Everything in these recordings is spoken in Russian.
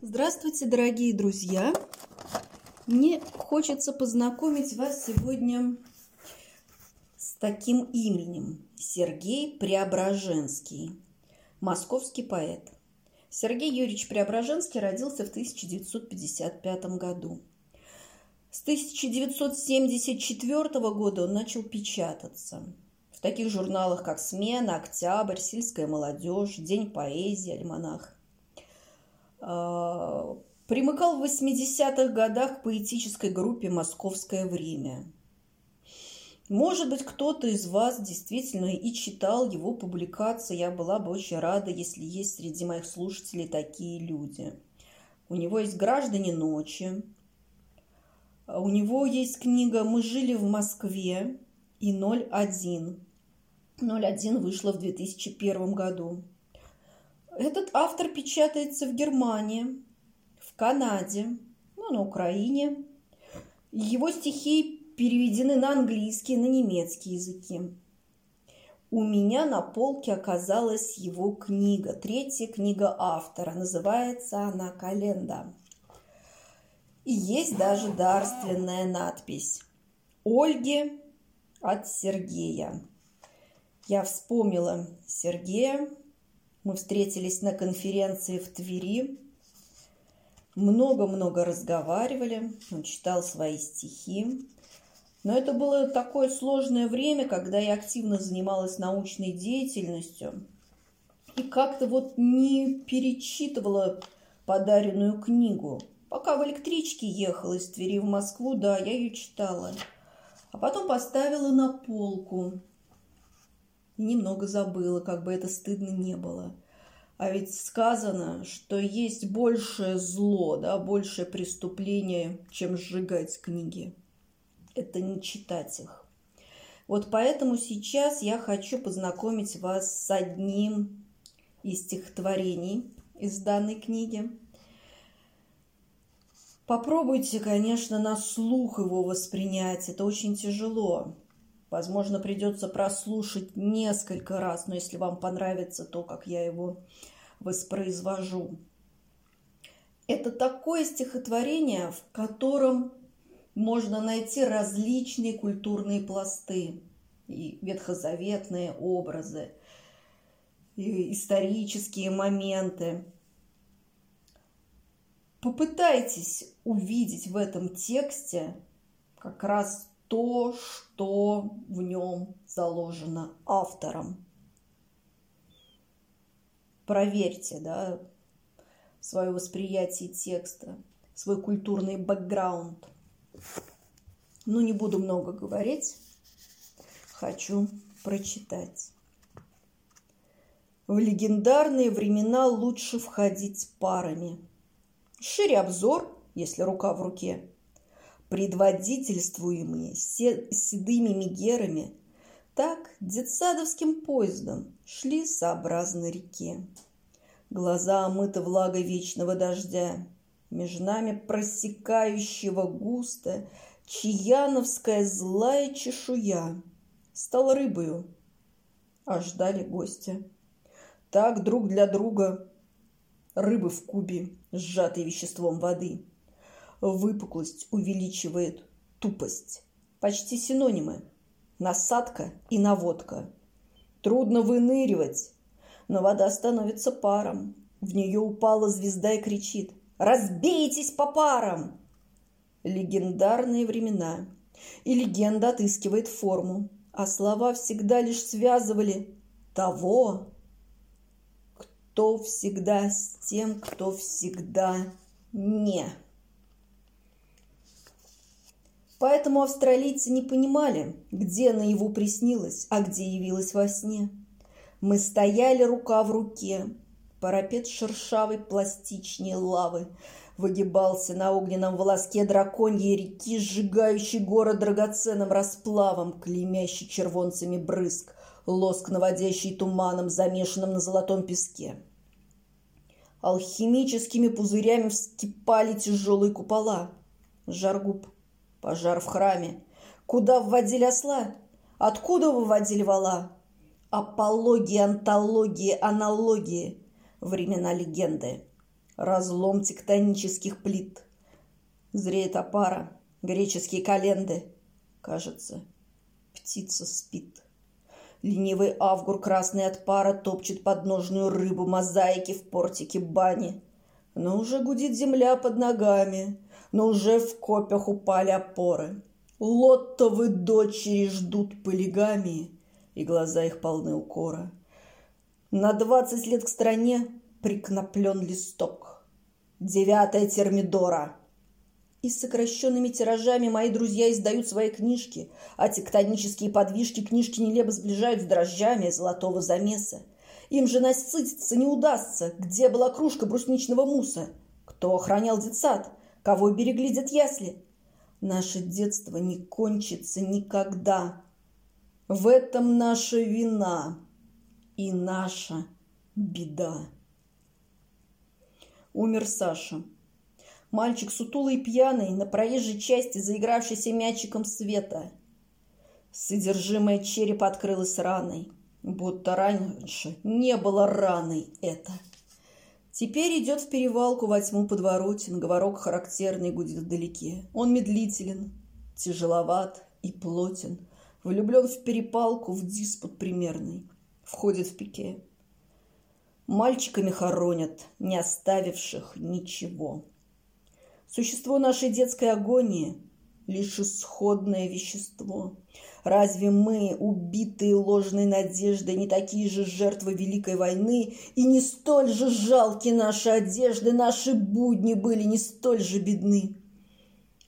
Здравствуйте, дорогие друзья! Мне хочется познакомить вас сегодня с таким именем – Сергей Преображенский, московский поэт. Сергей Юрьевич Преображенский родился в 1955 году. С 1974 года он начал печататься в таких журналах, как «Смена», «Октябрь», «Сельская молодежь», «День поэзии», «Альманах». А, примыкал в 80-х годах к поэтической группе «Московское время». Может быть, кто-то из вас действительно и читал его публикации. Я была бы очень рада, если есть среди моих слушателей такие люди. У него есть «Граждане ночи», у него есть книга «Мы жили в Москве» и «01». «01» вышла в 2001 году. Этот автор печатается в Германии, в Канаде, ну, на Украине. Его стихи переведены на английский, на немецкий языки. У меня на полке оказалась его книга, третья книга автора. Называется она «Календа». И есть даже дарственная надпись «Ольге от Сергея». Я вспомнила Сергея, мы встретились на конференции в Твери, много-много разговаривали, он читал свои стихи. Но это было такое сложное время, когда я активно занималась научной деятельностью и как-то вот не перечитывала подаренную книгу. Пока в электричке ехала из Твери в Москву, да, я ее читала. А потом поставила на полку немного забыла, как бы это стыдно не было. А ведь сказано, что есть большее зло, да, большее преступление, чем сжигать книги. Это не читать их. Вот поэтому сейчас я хочу познакомить вас с одним из стихотворений из данной книги. Попробуйте, конечно, на слух его воспринять. Это очень тяжело. Возможно, придется прослушать несколько раз, но если вам понравится то, как я его воспроизвожу. Это такое стихотворение, в котором можно найти различные культурные пласты и ветхозаветные образы, и исторические моменты. Попытайтесь увидеть в этом тексте как раз то, что в нем заложено автором. Проверьте да, свое восприятие текста, свой культурный бэкграунд. Ну, не буду много говорить, хочу прочитать. В легендарные времена лучше входить парами. Шире обзор, если рука в руке – предводительствуемые седыми мигерами, так детсадовским поездом шли сообразно реке. Глаза омыты влагой вечного дождя, между нами просекающего густо чьяновская злая чешуя стал рыбою, а ждали гостя. Так друг для друга рыбы в кубе, сжатые веществом воды – Выпуклость увеличивает тупость. Почти синонимы. Насадка и наводка. Трудно выныривать, но вода становится паром. В нее упала звезда и кричит «Разбейтесь по парам!» Легендарные времена. И легенда отыскивает форму, а слова всегда лишь связывали того, кто всегда с тем, кто всегда не. Поэтому австралийцы не понимали, где наяву приснилось, а где явилось во сне. Мы стояли рука в руке. Парапет шершавой пластичнее лавы выгибался на огненном волоске драконьей реки, сжигающей город драгоценным расплавом, клеймящий червонцами брызг, лоск, наводящий туманом, замешанным на золотом песке. Алхимическими пузырями вскипали тяжелые купола. Жаргуб Пожар в храме. Куда вводили осла? Откуда выводили вала? Апологии, антологии, аналогии. Времена легенды. разлом тектонических плит. Зреет опара, греческие календы. Кажется, птица спит. Ленивый авгур, красный от пара, топчет подножную рыбу мозаики в портике бани. Но уже гудит земля под ногами, но уже в копях упали опоры. Лоттовы дочери ждут полигамии, и глаза их полны укора. На двадцать лет к стране прикноплен листок. Девятая термидора. И с сокращенными тиражами мои друзья издают свои книжки, а тектонические подвижки книжки нелепо сближают с дрожжами золотого замеса. Им же насытиться не удастся. Где была кружка брусничного муса? Кто охранял детсад? Кого берегли дед ясли? Наше детство не кончится никогда. В этом наша вина и наша беда. Умер Саша. Мальчик сутулый и пьяный, на проезжей части заигравшийся мячиком света. Содержимое черепа открылось раной, будто раньше не было раной это. Теперь идет в перевалку во тьму подворотен, говорок характерный гудит вдалеке. Он медлителен, тяжеловат и плотен, влюблен в перепалку, в диспут примерный, входит в пике. Мальчиками хоронят, не оставивших ничего. Существо нашей детской агонии – лишь исходное вещество. Разве мы, убитые ложной надеждой, не такие же жертвы Великой войны, и не столь же жалки наши одежды, наши будни были не столь же бедны?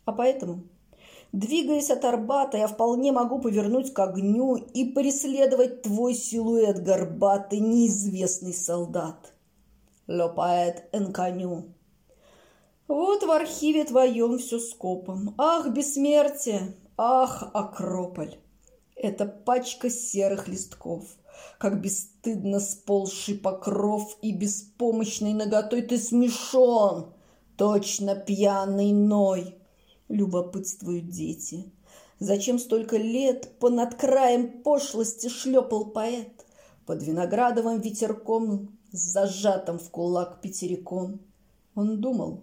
А поэтому, двигаясь от Арбата, я вполне могу повернуть к огню и преследовать твой силуэт, горбатый, неизвестный солдат. Лопает энконю. Вот в архиве твоем все скопом. Ах, бессмертие! Ах, Акрополь! Это пачка серых листков. Как бесстыдно сползший покров и беспомощной ноготой ты смешон. Точно пьяный ной. Любопытствуют дети. Зачем столько лет по над краем пошлости шлепал поэт? Под виноградовым ветерком, зажатым в кулак пятериком. Он думал,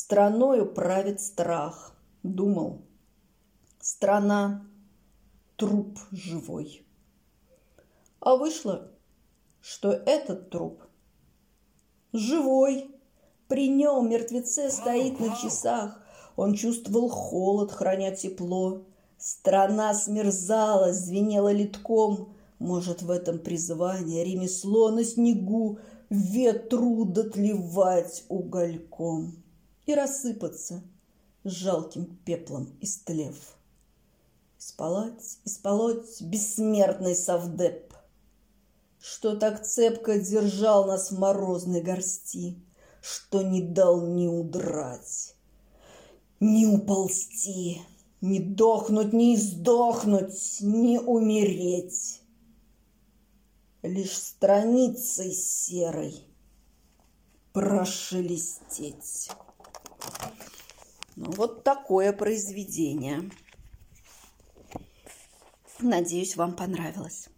Страною правит страх, думал. Страна – труп живой. А вышло, что этот труп живой. При нем мертвеце стоит на часах. Он чувствовал холод, храня тепло. Страна смерзала, звенела литком. Может, в этом призвание ремесло на снегу ветру дотлевать угольком и рассыпаться жалким пеплом истлев. Исполоть, исполоть бессмертный совдеп, Что так цепко держал нас в морозной горсти, Что не дал ни удрать, ни уползти, Ни дохнуть, ни сдохнуть, ни умереть. Лишь страницей серой прошелестеть. Ну, вот такое произведение. Надеюсь, вам понравилось.